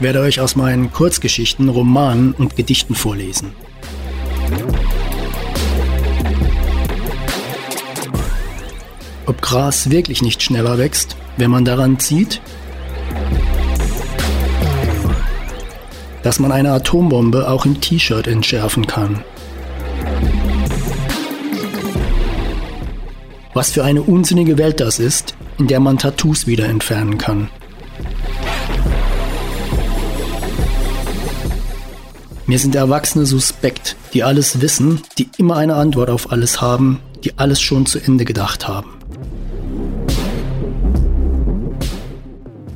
Ich werde euch aus meinen Kurzgeschichten, Romanen und Gedichten vorlesen. Ob Gras wirklich nicht schneller wächst, wenn man daran zieht? Dass man eine Atombombe auch im T-Shirt entschärfen kann. Was für eine unsinnige Welt das ist, in der man Tattoos wieder entfernen kann. Mir sind Erwachsene suspekt, die alles wissen, die immer eine Antwort auf alles haben, die alles schon zu Ende gedacht haben.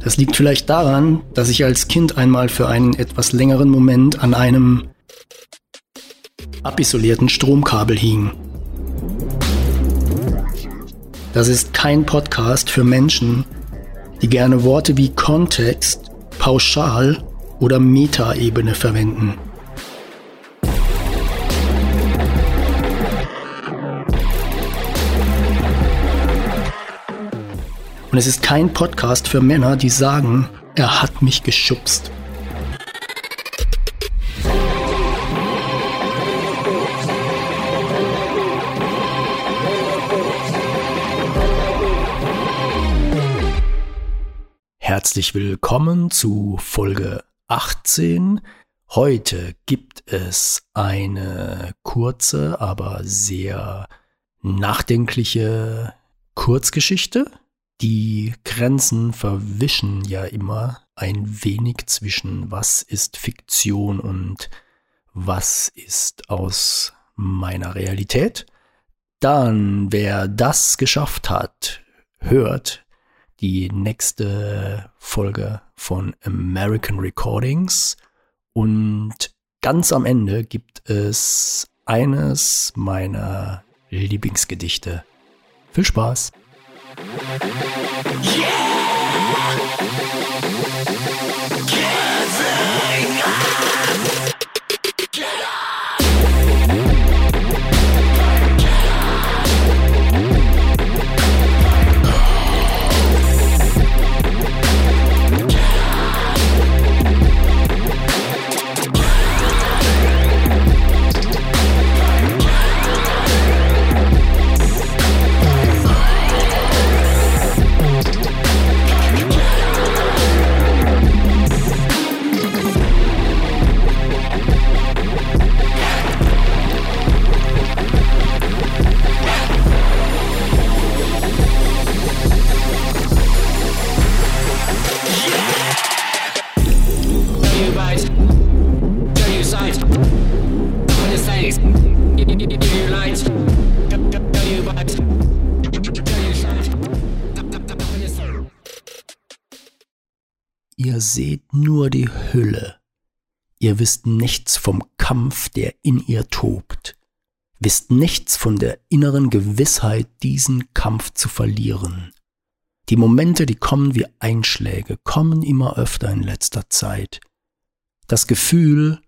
Das liegt vielleicht daran, dass ich als Kind einmal für einen etwas längeren Moment an einem abisolierten Stromkabel hing. Das ist kein Podcast für Menschen, die gerne Worte wie Kontext, Pauschal oder Metaebene verwenden. Und es ist kein Podcast für Männer, die sagen, er hat mich geschubst. Herzlich willkommen zu Folge 18. Heute gibt es eine kurze, aber sehr nachdenkliche Kurzgeschichte die Grenzen verwischen ja immer ein wenig zwischen was ist Fiktion und was ist aus meiner Realität. Dann, wer das geschafft hat, hört die nächste Folge von American Recordings und ganz am Ende gibt es eines meiner Lieblingsgedichte. Viel Spaß! Ihr seht nur die Hülle. Ihr wisst nichts vom Kampf, der in ihr tobt. Wisst nichts von der inneren Gewissheit, diesen Kampf zu verlieren. Die Momente, die kommen wie Einschläge, kommen immer öfter in letzter Zeit. Das Gefühl,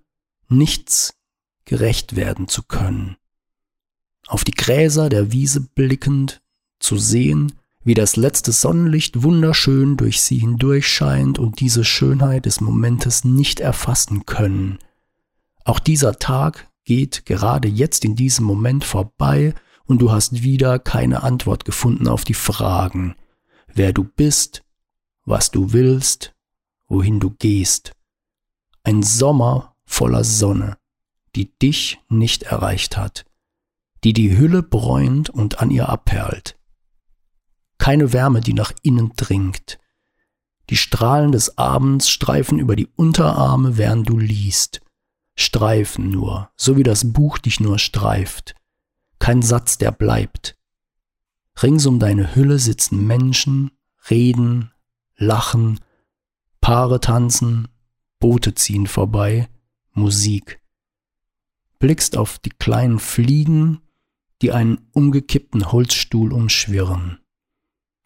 nichts gerecht werden zu können. Auf die Gräser der Wiese blickend, zu sehen, wie das letzte Sonnenlicht wunderschön durch sie hindurch scheint und diese Schönheit des Momentes nicht erfassen können. Auch dieser Tag geht gerade jetzt in diesem Moment vorbei und du hast wieder keine Antwort gefunden auf die Fragen, wer du bist, was du willst, wohin du gehst. Ein Sommer voller Sonne, die dich nicht erreicht hat, die die Hülle bräunt und an ihr abperlt keine Wärme, die nach innen dringt. Die Strahlen des Abends streifen über die Unterarme, während du liest. Streifen nur, so wie das Buch dich nur streift. Kein Satz, der bleibt. Rings um deine Hülle sitzen Menschen, reden, lachen, Paare tanzen, Boote ziehen vorbei, Musik. Blickst auf die kleinen Fliegen, die einen umgekippten Holzstuhl umschwirren.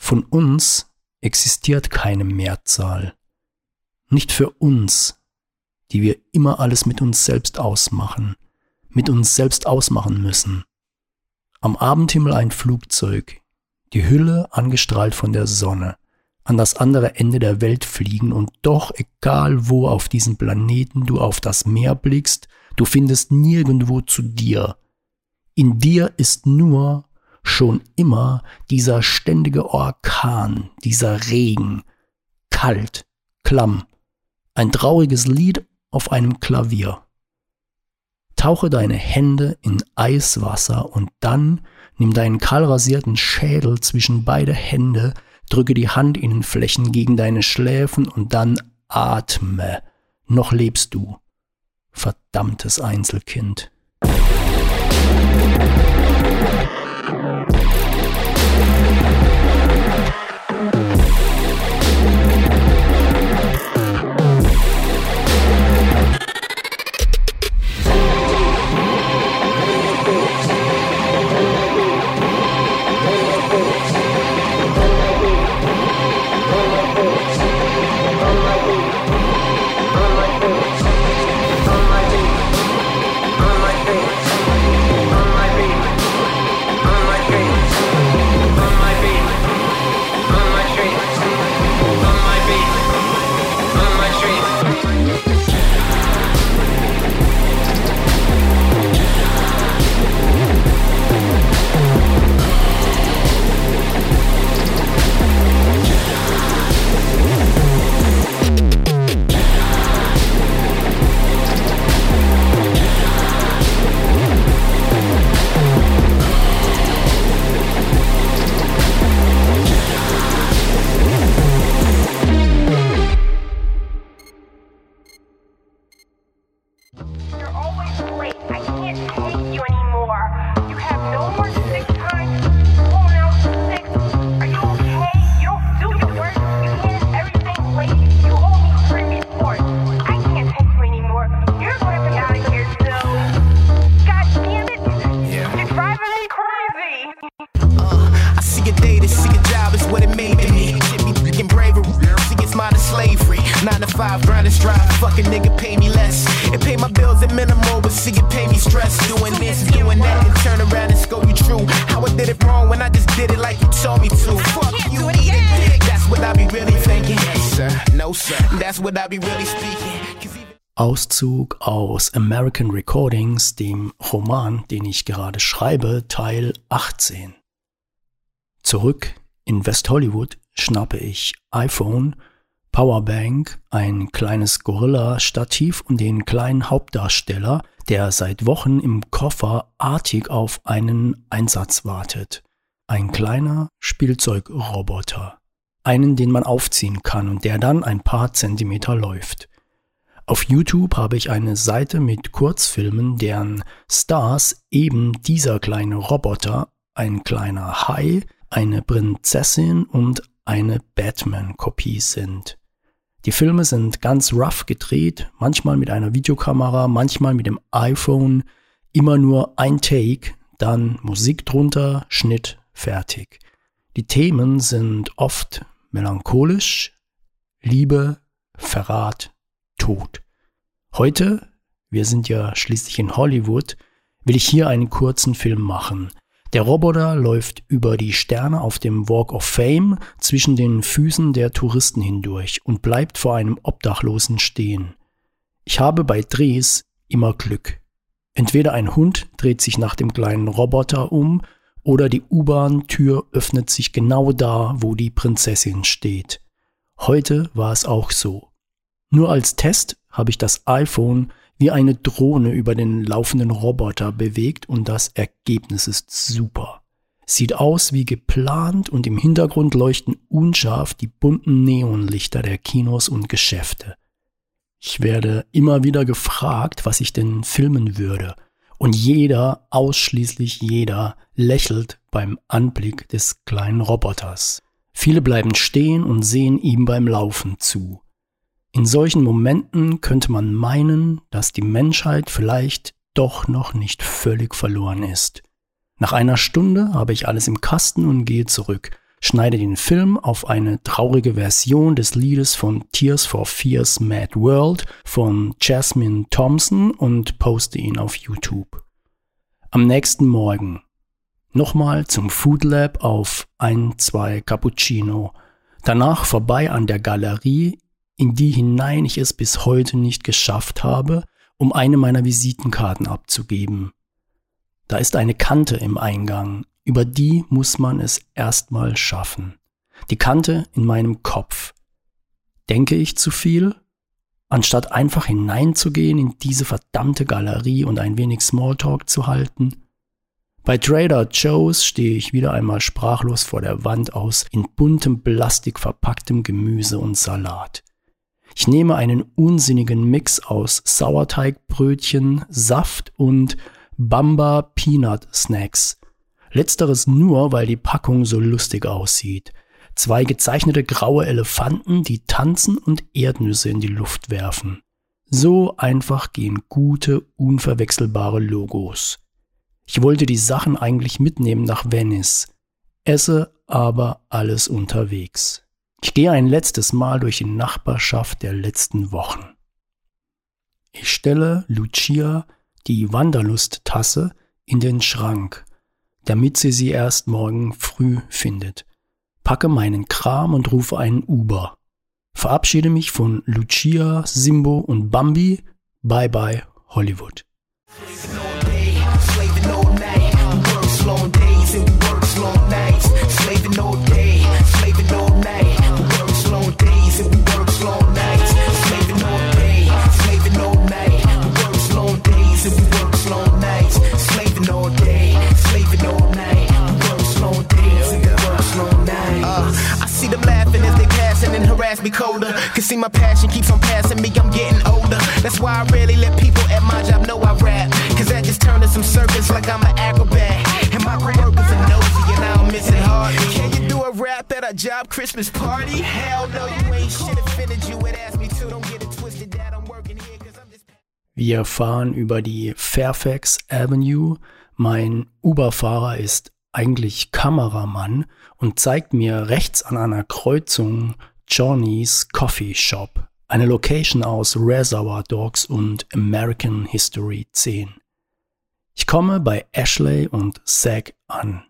Von uns existiert keine Mehrzahl. Nicht für uns, die wir immer alles mit uns selbst ausmachen. mit uns selbst ausmachen müssen. Am Abendhimmel ein Flugzeug, die Hülle angestrahlt von der Sonne, an das andere Ende der Welt fliegen und doch, egal wo auf diesem Planeten du auf das Meer blickst, du findest nirgendwo zu dir. In dir ist nur schon immer dieser ständige Orkan, dieser Regen, kalt, klamm, ein trauriges Lied auf einem Klavier. Tauche deine Hände in Eiswasser und dann nimm deinen kahlrasierten Schädel zwischen beide Hände, drücke die Handinnenflächen gegen deine Schläfen und dann atme. Noch lebst du. Verdammtes Einzelkind. Auszug aus American Recordings, dem Roman, den ich gerade schreibe, Teil 18. Zurück in West Hollywood schnappe ich iPhone, Powerbank, ein kleines Gorilla-Stativ und den kleinen Hauptdarsteller, der seit Wochen im Koffer artig auf einen Einsatz wartet. Ein kleiner Spielzeugroboter. Einen, den man aufziehen kann und der dann ein paar Zentimeter läuft. Auf YouTube habe ich eine Seite mit Kurzfilmen, deren Stars eben dieser kleine Roboter, ein kleiner Hai, eine Prinzessin und eine Batman-Kopie sind. Die Filme sind ganz rough gedreht, manchmal mit einer Videokamera, manchmal mit dem iPhone, immer nur ein Take, dann Musik drunter, Schnitt, fertig. Die Themen sind oft melancholisch, Liebe, Verrat, Tod. Heute, wir sind ja schließlich in Hollywood, will ich hier einen kurzen Film machen. Der Roboter läuft über die Sterne auf dem Walk of Fame zwischen den Füßen der Touristen hindurch und bleibt vor einem Obdachlosen stehen. Ich habe bei Drehs immer Glück. Entweder ein Hund dreht sich nach dem kleinen Roboter um oder die U-Bahn-Tür öffnet sich genau da, wo die Prinzessin steht. Heute war es auch so. Nur als Test habe ich das iPhone wie eine Drohne über den laufenden Roboter bewegt und das Ergebnis ist super. Sieht aus wie geplant und im Hintergrund leuchten unscharf die bunten Neonlichter der Kinos und Geschäfte. Ich werde immer wieder gefragt, was ich denn filmen würde. Und jeder, ausschließlich jeder, lächelt beim Anblick des kleinen Roboters. Viele bleiben stehen und sehen ihm beim Laufen zu. In solchen Momenten könnte man meinen, dass die Menschheit vielleicht doch noch nicht völlig verloren ist. Nach einer Stunde habe ich alles im Kasten und gehe zurück. Schneide den Film auf eine traurige Version des Liedes von Tears for Fears Mad World von Jasmine Thompson und poste ihn auf YouTube. Am nächsten Morgen nochmal zum Food Lab auf ein, zwei Cappuccino. Danach vorbei an der Galerie, in die hinein ich es bis heute nicht geschafft habe, um eine meiner Visitenkarten abzugeben. Da ist eine Kante im Eingang, über die muss man es erstmal schaffen. Die Kante in meinem Kopf. Denke ich zu viel? Anstatt einfach hineinzugehen in diese verdammte Galerie und ein wenig Smalltalk zu halten? Bei Trader Joe's stehe ich wieder einmal sprachlos vor der Wand aus in buntem Plastik verpacktem Gemüse und Salat. Ich nehme einen unsinnigen Mix aus Sauerteigbrötchen, Saft und Bamba Peanut Snacks. Letzteres nur, weil die Packung so lustig aussieht. Zwei gezeichnete graue Elefanten, die tanzen und Erdnüsse in die Luft werfen. So einfach gehen gute, unverwechselbare Logos. Ich wollte die Sachen eigentlich mitnehmen nach Venice, esse aber alles unterwegs. Ich gehe ein letztes Mal durch die Nachbarschaft der letzten Wochen. Ich stelle Lucia die Wanderlust-Tasse in den Schrank, damit sie sie erst morgen früh findet. Packe meinen Kram und rufe einen Uber. Verabschiede mich von Lucia, Simbo und Bambi. Bye bye, Hollywood. Ass be colder. Can see my passion keeps on passing me, I'm getting older. That's why I rarely let people at my job know I rap. Cause that just turned to some circus like I'm an acrobat. And my coworkers are nosy and I don't miss it hard. Can you do a rap at a job Christmas party? Hell no, you ain't shit offended you would ask me to. Don't get it twisted that I'm working here cause. Wir fahren über die Fairfax Avenue. Mein Uber-Fahrer ist eigentlich Kameramann und zeigt mir rechts an einer Kreuzung Johnny's Coffee Shop, eine Location aus Reservoir Dogs und American History 10. Ich komme bei Ashley und Zack an.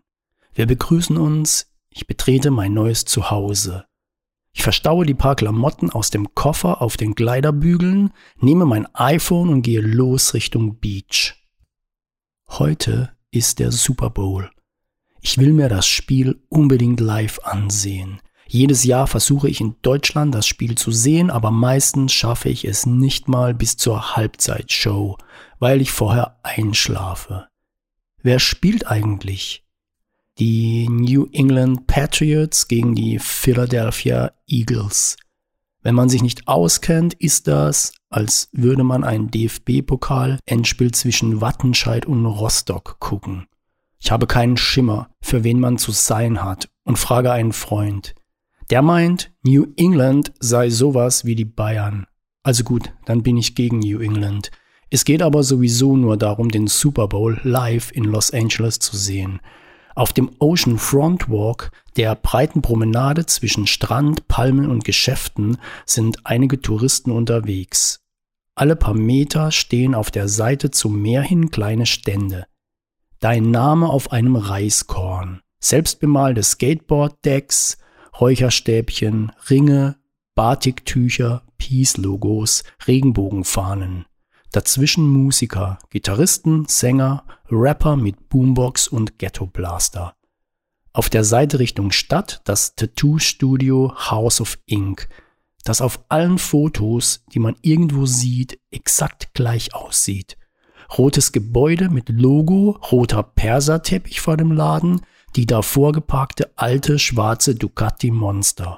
Wir begrüßen uns, ich betrete mein neues Zuhause. Ich verstaue die paar Klamotten aus dem Koffer auf den Kleiderbügeln, nehme mein iPhone und gehe los Richtung Beach. Heute ist der Super Bowl. Ich will mir das Spiel unbedingt live ansehen. Jedes Jahr versuche ich in Deutschland das Spiel zu sehen, aber meistens schaffe ich es nicht mal bis zur Halbzeitshow, weil ich vorher einschlafe. Wer spielt eigentlich? Die New England Patriots gegen die Philadelphia Eagles. Wenn man sich nicht auskennt, ist das, als würde man ein DFB-Pokal-Endspiel zwischen Wattenscheid und Rostock gucken. Ich habe keinen Schimmer, für wen man zu sein hat und frage einen Freund. Der meint, New England sei sowas wie die Bayern. Also gut, dann bin ich gegen New England. Es geht aber sowieso nur darum, den Super Bowl live in Los Angeles zu sehen. Auf dem Ocean Front Walk, der breiten Promenade zwischen Strand, Palmen und Geschäften, sind einige Touristen unterwegs. Alle paar Meter stehen auf der Seite zum Meer hin kleine Stände. Dein Name auf einem Reiskorn, selbstbemalte Skateboard-Decks, Räucherstäbchen, Ringe, Batiktücher, Peace-Logos, Regenbogenfahnen. Dazwischen Musiker, Gitarristen, Sänger, Rapper mit Boombox und Ghetto Blaster. Auf der Seite Richtung Stadt das Tattoo-Studio House of Ink, das auf allen Fotos, die man irgendwo sieht, exakt gleich aussieht. Rotes Gebäude mit Logo, roter Perserteppich vor dem Laden, die davor geparkte alte schwarze Ducati Monster.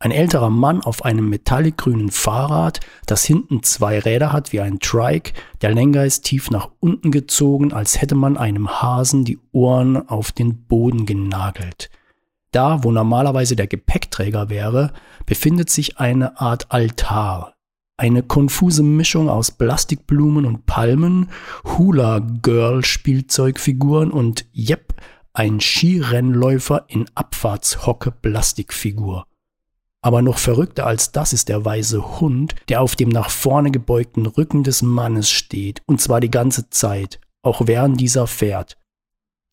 Ein älterer Mann auf einem metallicgrünen Fahrrad, das hinten zwei Räder hat wie ein Trike, der Lenker ist tief nach unten gezogen, als hätte man einem Hasen die Ohren auf den Boden genagelt. Da, wo normalerweise der Gepäckträger wäre, befindet sich eine Art Altar. Eine konfuse Mischung aus Plastikblumen und Palmen, Hula-Girl-Spielzeugfiguren und, yep, ein Skirennläufer in Abfahrtshocke Plastikfigur. Aber noch verrückter als das ist der weiße Hund, der auf dem nach vorne gebeugten Rücken des Mannes steht, und zwar die ganze Zeit, auch während dieser fährt.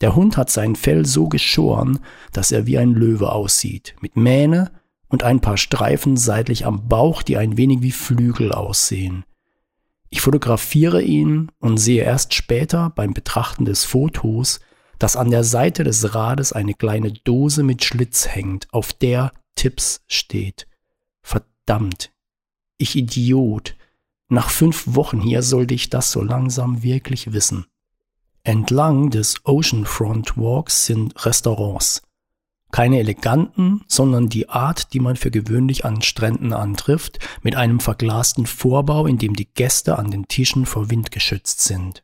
Der Hund hat sein Fell so geschoren, dass er wie ein Löwe aussieht, mit Mähne und ein paar Streifen seitlich am Bauch, die ein wenig wie Flügel aussehen. Ich fotografiere ihn und sehe erst später beim Betrachten des Fotos, dass an der Seite des Rades eine kleine Dose mit Schlitz hängt, auf der Tipps steht. Verdammt, ich Idiot. Nach fünf Wochen hier sollte ich das so langsam wirklich wissen. Entlang des Oceanfront Walks sind Restaurants. Keine eleganten, sondern die Art, die man für gewöhnlich an Stränden antrifft, mit einem verglasten Vorbau, in dem die Gäste an den Tischen vor Wind geschützt sind.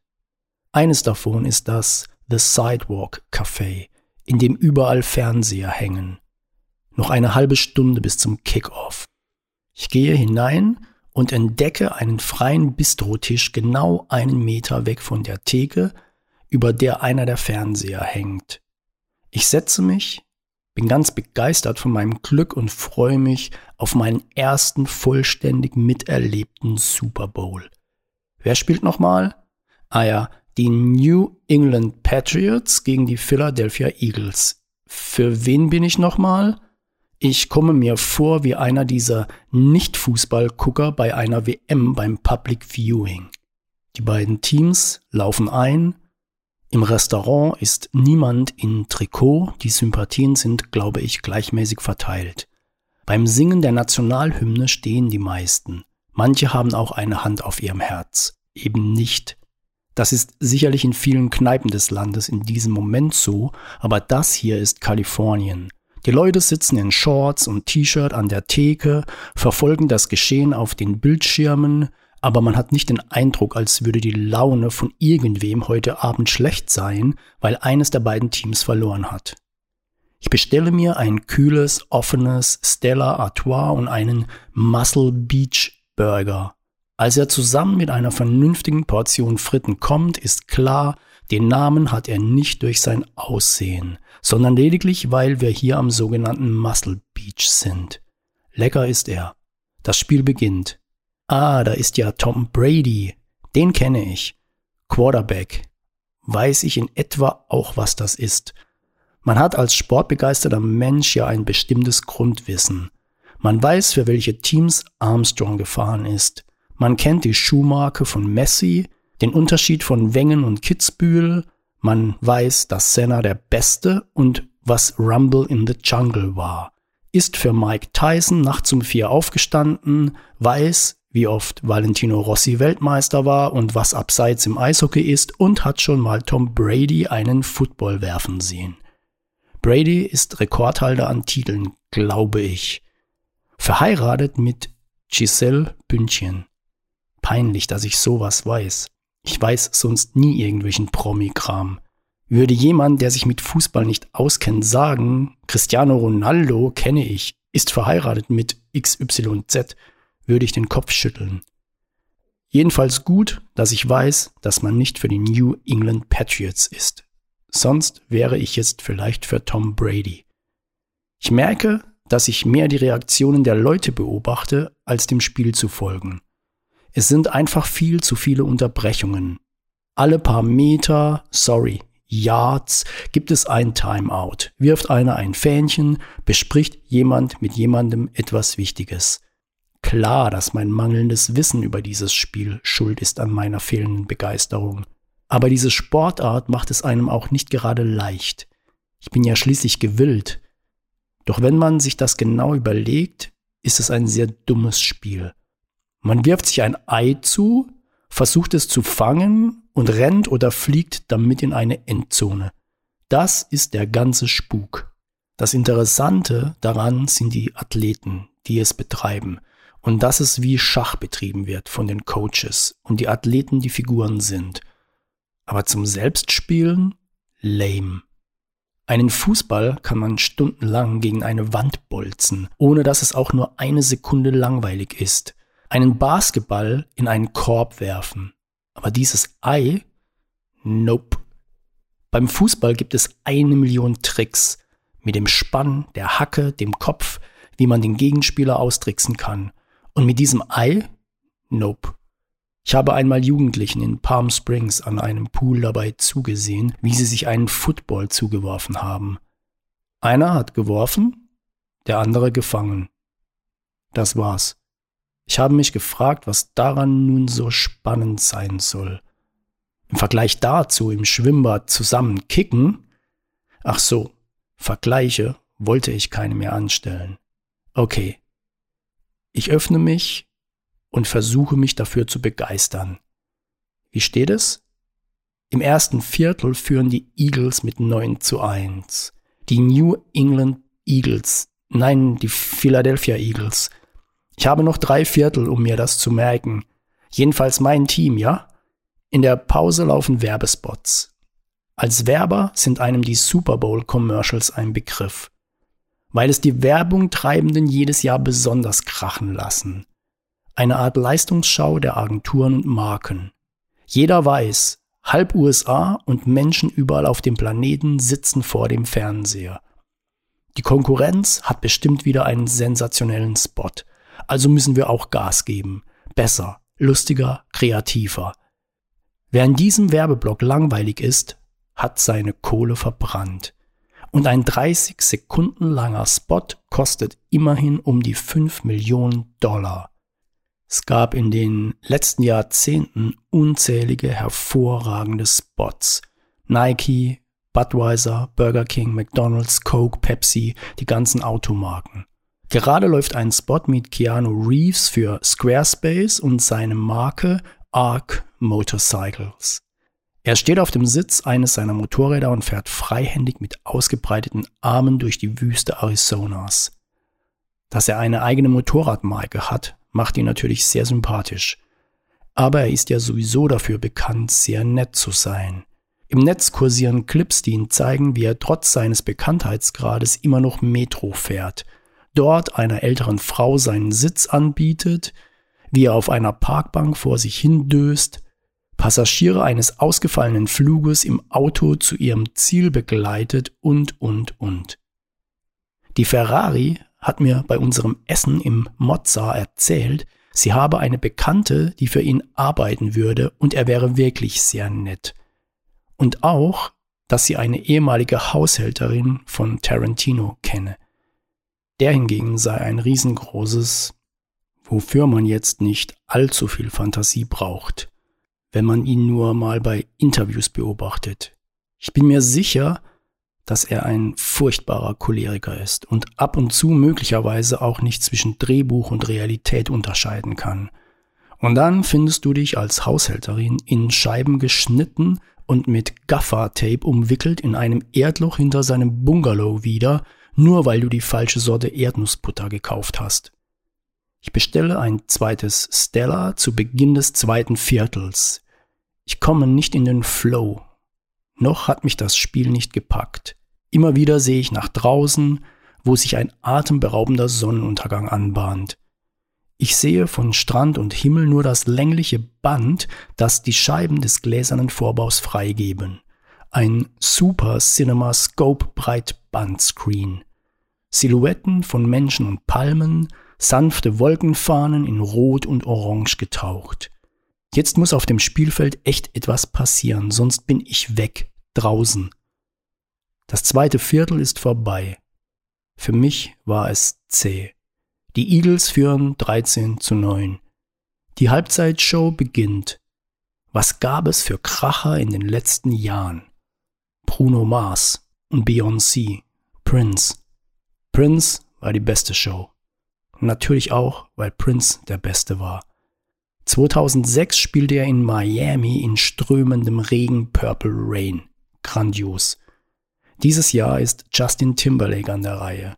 Eines davon ist das The Sidewalk Café, in dem überall Fernseher hängen. Noch eine halbe Stunde bis zum Kickoff. Ich gehe hinein und entdecke einen freien Bistrotisch genau einen Meter weg von der Theke, über der einer der Fernseher hängt. Ich setze mich, bin ganz begeistert von meinem Glück und freue mich auf meinen ersten vollständig miterlebten Super Bowl. Wer spielt nochmal? Ah ja, die New England Patriots gegen die Philadelphia Eagles. Für wen bin ich nochmal? Ich komme mir vor wie einer dieser Nicht-Fußballgucker bei einer WM beim Public Viewing. Die beiden Teams laufen ein. Im Restaurant ist niemand in Trikot. Die Sympathien sind, glaube ich, gleichmäßig verteilt. Beim Singen der Nationalhymne stehen die meisten. Manche haben auch eine Hand auf ihrem Herz. Eben nicht. Das ist sicherlich in vielen Kneipen des Landes in diesem Moment so, aber das hier ist Kalifornien. Die Leute sitzen in Shorts und T-Shirt an der Theke, verfolgen das Geschehen auf den Bildschirmen, aber man hat nicht den Eindruck, als würde die Laune von irgendwem heute Abend schlecht sein, weil eines der beiden Teams verloren hat. Ich bestelle mir ein kühles, offenes Stella Artois und einen Muscle Beach Burger. Als er zusammen mit einer vernünftigen Portion Fritten kommt, ist klar, den Namen hat er nicht durch sein Aussehen, sondern lediglich, weil wir hier am sogenannten Muscle Beach sind. Lecker ist er. Das Spiel beginnt. Ah, da ist ja Tom Brady. Den kenne ich. Quarterback. Weiß ich in etwa auch, was das ist. Man hat als sportbegeisterter Mensch ja ein bestimmtes Grundwissen. Man weiß, für welche Teams Armstrong gefahren ist. Man kennt die Schuhmarke von Messi, den Unterschied von Wengen und Kitzbühel, man weiß, dass Senna der Beste und was Rumble in the Jungle war, ist für Mike Tyson nachts um vier aufgestanden, weiß, wie oft Valentino Rossi Weltmeister war und was abseits im Eishockey ist und hat schon mal Tom Brady einen Football werfen sehen. Brady ist Rekordhalter an Titeln, glaube ich. Verheiratet mit Giselle Bündchen. Peinlich, dass ich sowas weiß. Ich weiß sonst nie irgendwelchen Promi-Kram. Würde jemand, der sich mit Fußball nicht auskennt, sagen, Cristiano Ronaldo kenne ich, ist verheiratet mit XYZ, würde ich den Kopf schütteln. Jedenfalls gut, dass ich weiß, dass man nicht für die New England Patriots ist. Sonst wäre ich jetzt vielleicht für Tom Brady. Ich merke, dass ich mehr die Reaktionen der Leute beobachte, als dem Spiel zu folgen. Es sind einfach viel zu viele Unterbrechungen. Alle paar Meter, sorry, Yards gibt es ein Timeout, wirft einer ein Fähnchen, bespricht jemand mit jemandem etwas Wichtiges. Klar, dass mein mangelndes Wissen über dieses Spiel schuld ist an meiner fehlenden Begeisterung. Aber diese Sportart macht es einem auch nicht gerade leicht. Ich bin ja schließlich gewillt. Doch wenn man sich das genau überlegt, ist es ein sehr dummes Spiel. Man wirft sich ein Ei zu, versucht es zu fangen und rennt oder fliegt damit in eine Endzone. Das ist der ganze Spuk. Das Interessante daran sind die Athleten, die es betreiben und dass es wie Schach betrieben wird von den Coaches und die Athleten die Figuren sind. Aber zum Selbstspielen lame. Einen Fußball kann man stundenlang gegen eine Wand bolzen, ohne dass es auch nur eine Sekunde langweilig ist einen Basketball in einen Korb werfen. Aber dieses Ei, nope. Beim Fußball gibt es eine Million Tricks mit dem Spann, der Hacke, dem Kopf, wie man den Gegenspieler austricksen kann. Und mit diesem Ei? Nope. Ich habe einmal Jugendlichen in Palm Springs an einem Pool dabei zugesehen, wie sie sich einen Football zugeworfen haben. Einer hat geworfen, der andere gefangen. Das war's. Ich habe mich gefragt, was daran nun so spannend sein soll. Im Vergleich dazu im Schwimmbad zusammen kicken? Ach so, Vergleiche wollte ich keine mehr anstellen. Okay. Ich öffne mich und versuche mich dafür zu begeistern. Wie steht es? Im ersten Viertel führen die Eagles mit 9 zu 1. Die New England Eagles, nein, die Philadelphia Eagles. Ich habe noch drei Viertel, um mir das zu merken. Jedenfalls mein Team, ja? In der Pause laufen Werbespots. Als Werber sind einem die Super Bowl Commercials ein Begriff, weil es die Werbung Treibenden jedes Jahr besonders krachen lassen. Eine Art Leistungsschau der Agenturen und Marken. Jeder weiß, halb USA und Menschen überall auf dem Planeten sitzen vor dem Fernseher. Die Konkurrenz hat bestimmt wieder einen sensationellen Spot. Also müssen wir auch Gas geben. Besser, lustiger, kreativer. Wer in diesem Werbeblock langweilig ist, hat seine Kohle verbrannt. Und ein 30 Sekunden langer Spot kostet immerhin um die 5 Millionen Dollar. Es gab in den letzten Jahrzehnten unzählige hervorragende Spots. Nike, Budweiser, Burger King, McDonald's, Coke, Pepsi, die ganzen Automarken. Gerade läuft ein Spot mit Keanu Reeves für Squarespace und seine Marke Arc Motorcycles. Er steht auf dem Sitz eines seiner Motorräder und fährt freihändig mit ausgebreiteten Armen durch die Wüste Arizonas. Dass er eine eigene Motorradmarke hat, macht ihn natürlich sehr sympathisch. Aber er ist ja sowieso dafür bekannt, sehr nett zu sein. Im Netz kursieren Clips, die ihn zeigen, wie er trotz seines Bekanntheitsgrades immer noch Metro fährt, dort einer älteren Frau seinen Sitz anbietet, wie er auf einer Parkbank vor sich hindöst, Passagiere eines ausgefallenen Fluges im Auto zu ihrem Ziel begleitet und, und, und. Die Ferrari hat mir bei unserem Essen im Mozza erzählt, sie habe eine Bekannte, die für ihn arbeiten würde und er wäre wirklich sehr nett. Und auch, dass sie eine ehemalige Haushälterin von Tarantino kenne. Der hingegen sei ein riesengroßes, wofür man jetzt nicht allzu viel Fantasie braucht, wenn man ihn nur mal bei Interviews beobachtet. Ich bin mir sicher, dass er ein furchtbarer Choleriker ist und ab und zu möglicherweise auch nicht zwischen Drehbuch und Realität unterscheiden kann. Und dann findest du dich als Haushälterin in Scheiben geschnitten und mit Gaffer-Tape umwickelt in einem Erdloch hinter seinem Bungalow wieder, nur weil du die falsche Sorte Erdnussbutter gekauft hast. Ich bestelle ein zweites Stella zu Beginn des zweiten Viertels. Ich komme nicht in den Flow. Noch hat mich das Spiel nicht gepackt. Immer wieder sehe ich nach draußen, wo sich ein atemberaubender Sonnenuntergang anbahnt. Ich sehe von Strand und Himmel nur das längliche Band, das die Scheiben des gläsernen Vorbaus freigeben. Ein Super Cinema Scope Breitbandscreen. Silhouetten von Menschen und Palmen, sanfte Wolkenfahnen in Rot und Orange getaucht. Jetzt muss auf dem Spielfeld echt etwas passieren, sonst bin ich weg, draußen. Das zweite Viertel ist vorbei. Für mich war es zäh. Die Eagles führen 13 zu 9. Die Halbzeitshow beginnt. Was gab es für Kracher in den letzten Jahren? Bruno Mars und Beyoncé, Prince. Prince war die beste Show. Natürlich auch, weil Prince der Beste war. 2006 spielte er in Miami in strömendem Regen Purple Rain. Grandios. Dieses Jahr ist Justin Timberlake an der Reihe.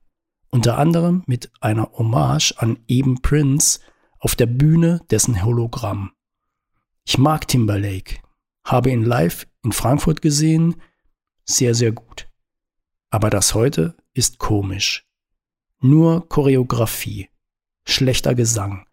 Unter anderem mit einer Hommage an eben Prince auf der Bühne dessen Hologramm. Ich mag Timberlake, habe ihn live in Frankfurt gesehen, sehr, sehr gut. Aber das heute ist komisch. Nur Choreografie, schlechter Gesang,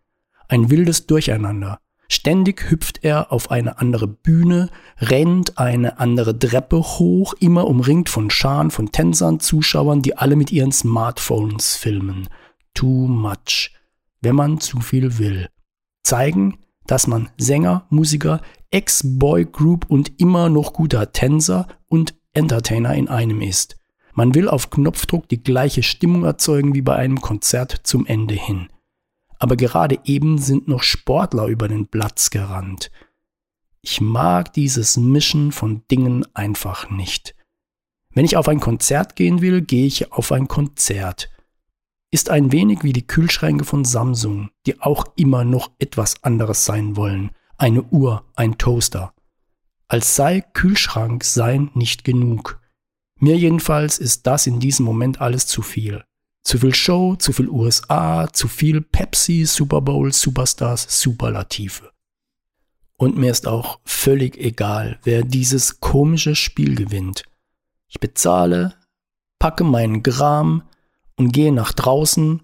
ein wildes Durcheinander, Ständig hüpft er auf eine andere Bühne, rennt eine andere Treppe hoch, immer umringt von Scharen von Tänzern, Zuschauern, die alle mit ihren Smartphones filmen. Too much. Wenn man zu viel will. Zeigen, dass man Sänger, Musiker, Ex-Boy-Group und immer noch guter Tänzer und Entertainer in einem ist. Man will auf Knopfdruck die gleiche Stimmung erzeugen wie bei einem Konzert zum Ende hin aber gerade eben sind noch Sportler über den Platz gerannt. Ich mag dieses Mischen von Dingen einfach nicht. Wenn ich auf ein Konzert gehen will, gehe ich auf ein Konzert. Ist ein wenig wie die Kühlschränke von Samsung, die auch immer noch etwas anderes sein wollen. Eine Uhr, ein Toaster. Als sei Kühlschrank sein nicht genug. Mir jedenfalls ist das in diesem Moment alles zu viel. Zu viel Show, zu viel USA, zu viel Pepsi, Super Bowl, Superstars, Superlative. Und mir ist auch völlig egal, wer dieses komische Spiel gewinnt. Ich bezahle, packe meinen Gram und gehe nach draußen,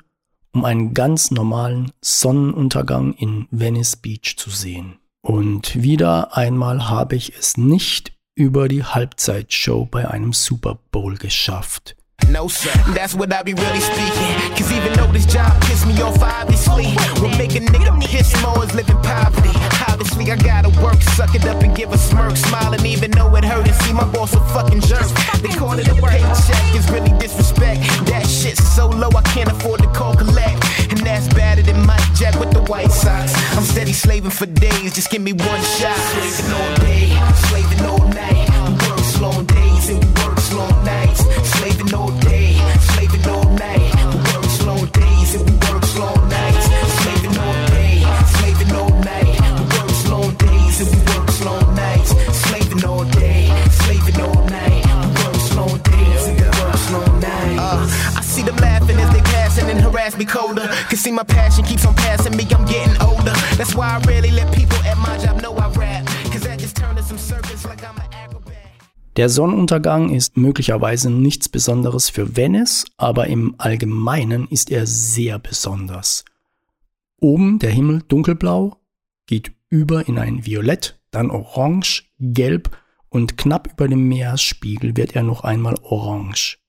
um einen ganz normalen Sonnenuntergang in Venice Beach zu sehen. Und wieder einmal habe ich es nicht über die Halbzeitshow bei einem Super Bowl geschafft. No, sir. That's what I be really speaking. Cause even though this job pissed me off, obviously, what a nigga piss more is living poverty. Obviously, I gotta work, suck it up and give a smirk, smiling even though it hurt and see my boss a fucking jerk. They call it a paycheck, it's really disrespect. That shit's so low, I can't afford to call collect. And that's better than Mike Jack with the White socks. I'm steady slaving for days, just give me one shot. Slaving all day, slaving all night. Work long days and we work long nights. Me colder. Can see my passion keeps on passing me. I'm getting older. That's why I rarely let people at my job know I rap. Cause that just turned to some circus like I'm an Der Sonnenuntergang ist möglicherweise nichts Besonderes für Venice, aber im Allgemeinen ist er sehr besonders. Oben der Himmel dunkelblau, geht über in ein Violett, dann orange, gelb und knapp über dem Meeresspiegel wird er noch einmal orange.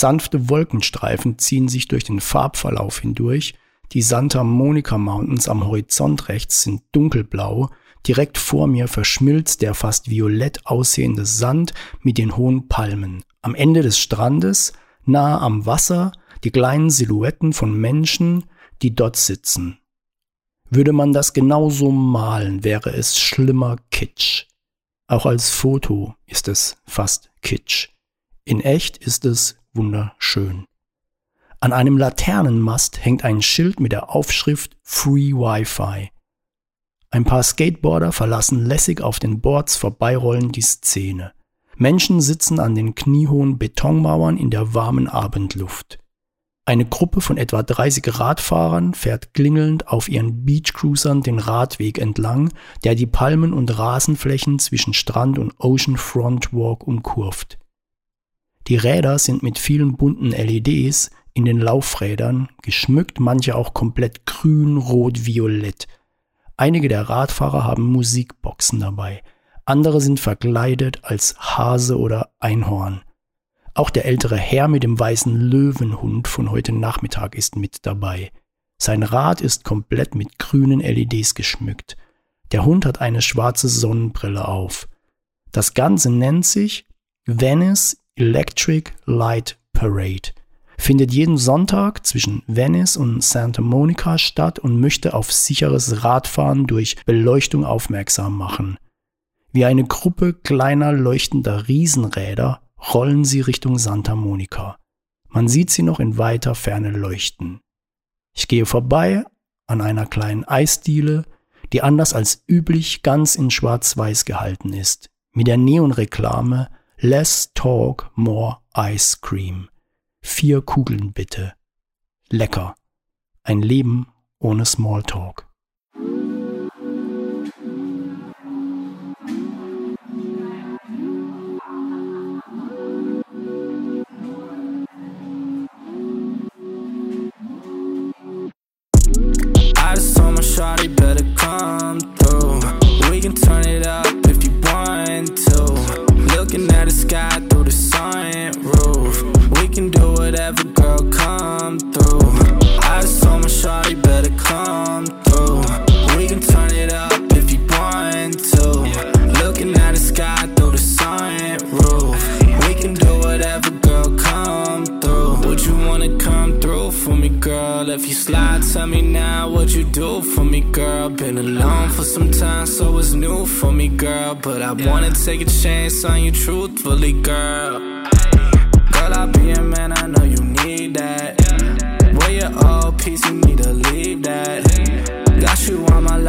Sanfte Wolkenstreifen ziehen sich durch den Farbverlauf hindurch, die Santa Monica Mountains am Horizont rechts sind dunkelblau, Direkt vor mir verschmilzt der fast violett aussehende Sand mit den hohen Palmen. Am Ende des Strandes, nahe am Wasser, die kleinen Silhouetten von Menschen, die dort sitzen. Würde man das genauso malen, wäre es schlimmer Kitsch. Auch als Foto ist es fast Kitsch. In echt ist es wunderschön. An einem Laternenmast hängt ein Schild mit der Aufschrift Free Wi-Fi. Ein paar Skateboarder verlassen lässig auf den Boards vorbeirollen die Szene. Menschen sitzen an den kniehohen Betonmauern in der warmen Abendluft. Eine Gruppe von etwa 30 Radfahrern fährt klingelnd auf ihren Beachcruisern den Radweg entlang, der die Palmen und Rasenflächen zwischen Strand und Oceanfront Walk umkurvt. Die Räder sind mit vielen bunten LEDs in den Laufrädern, geschmückt manche auch komplett grün, rot, violett, Einige der Radfahrer haben Musikboxen dabei, andere sind verkleidet als Hase oder Einhorn. Auch der ältere Herr mit dem weißen Löwenhund von heute Nachmittag ist mit dabei. Sein Rad ist komplett mit grünen LEDs geschmückt. Der Hund hat eine schwarze Sonnenbrille auf. Das Ganze nennt sich Venice Electric Light Parade findet jeden Sonntag zwischen Venice und Santa Monica statt und möchte auf sicheres Radfahren durch Beleuchtung aufmerksam machen. Wie eine Gruppe kleiner leuchtender Riesenräder rollen sie Richtung Santa Monica. Man sieht sie noch in weiter Ferne leuchten. Ich gehe vorbei an einer kleinen Eisdiele, die anders als üblich ganz in schwarz-weiß gehalten ist, mit der Neonreklame Less Talk, More Ice Cream. Vier Kugeln bitte. Lecker. Ein Leben ohne Smalltalk.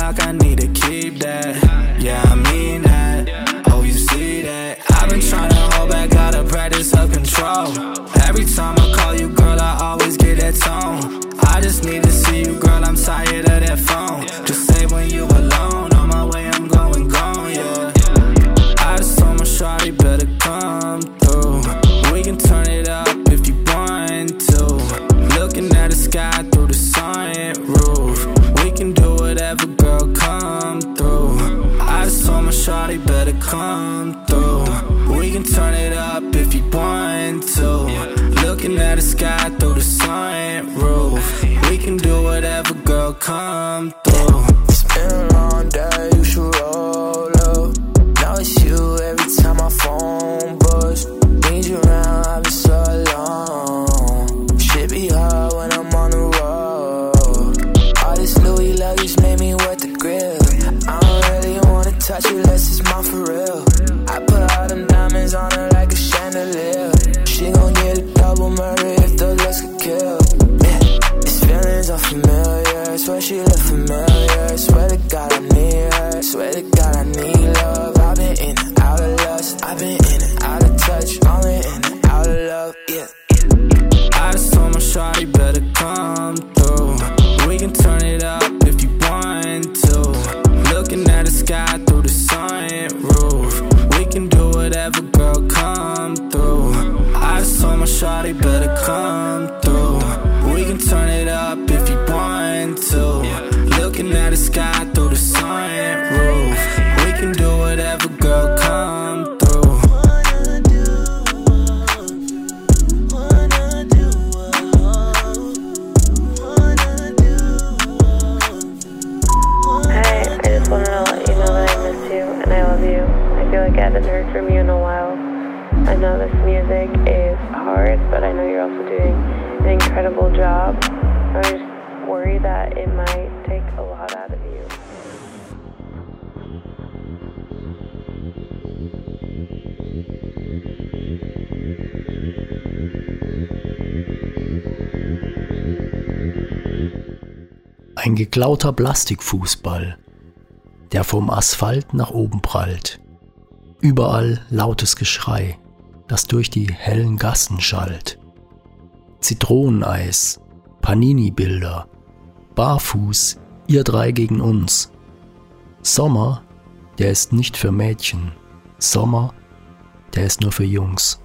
like I need a job. I just worry that it might take a lot out of you. Ein geklauter Plastikfußball, der vom Asphalt nach oben prallt. Überall lautes Geschrei, das durch die hellen Gassen schallt. Zitroneneis, Panini-Bilder, Barfuß, ihr drei gegen uns. Sommer, der ist nicht für Mädchen. Sommer, der ist nur für Jungs.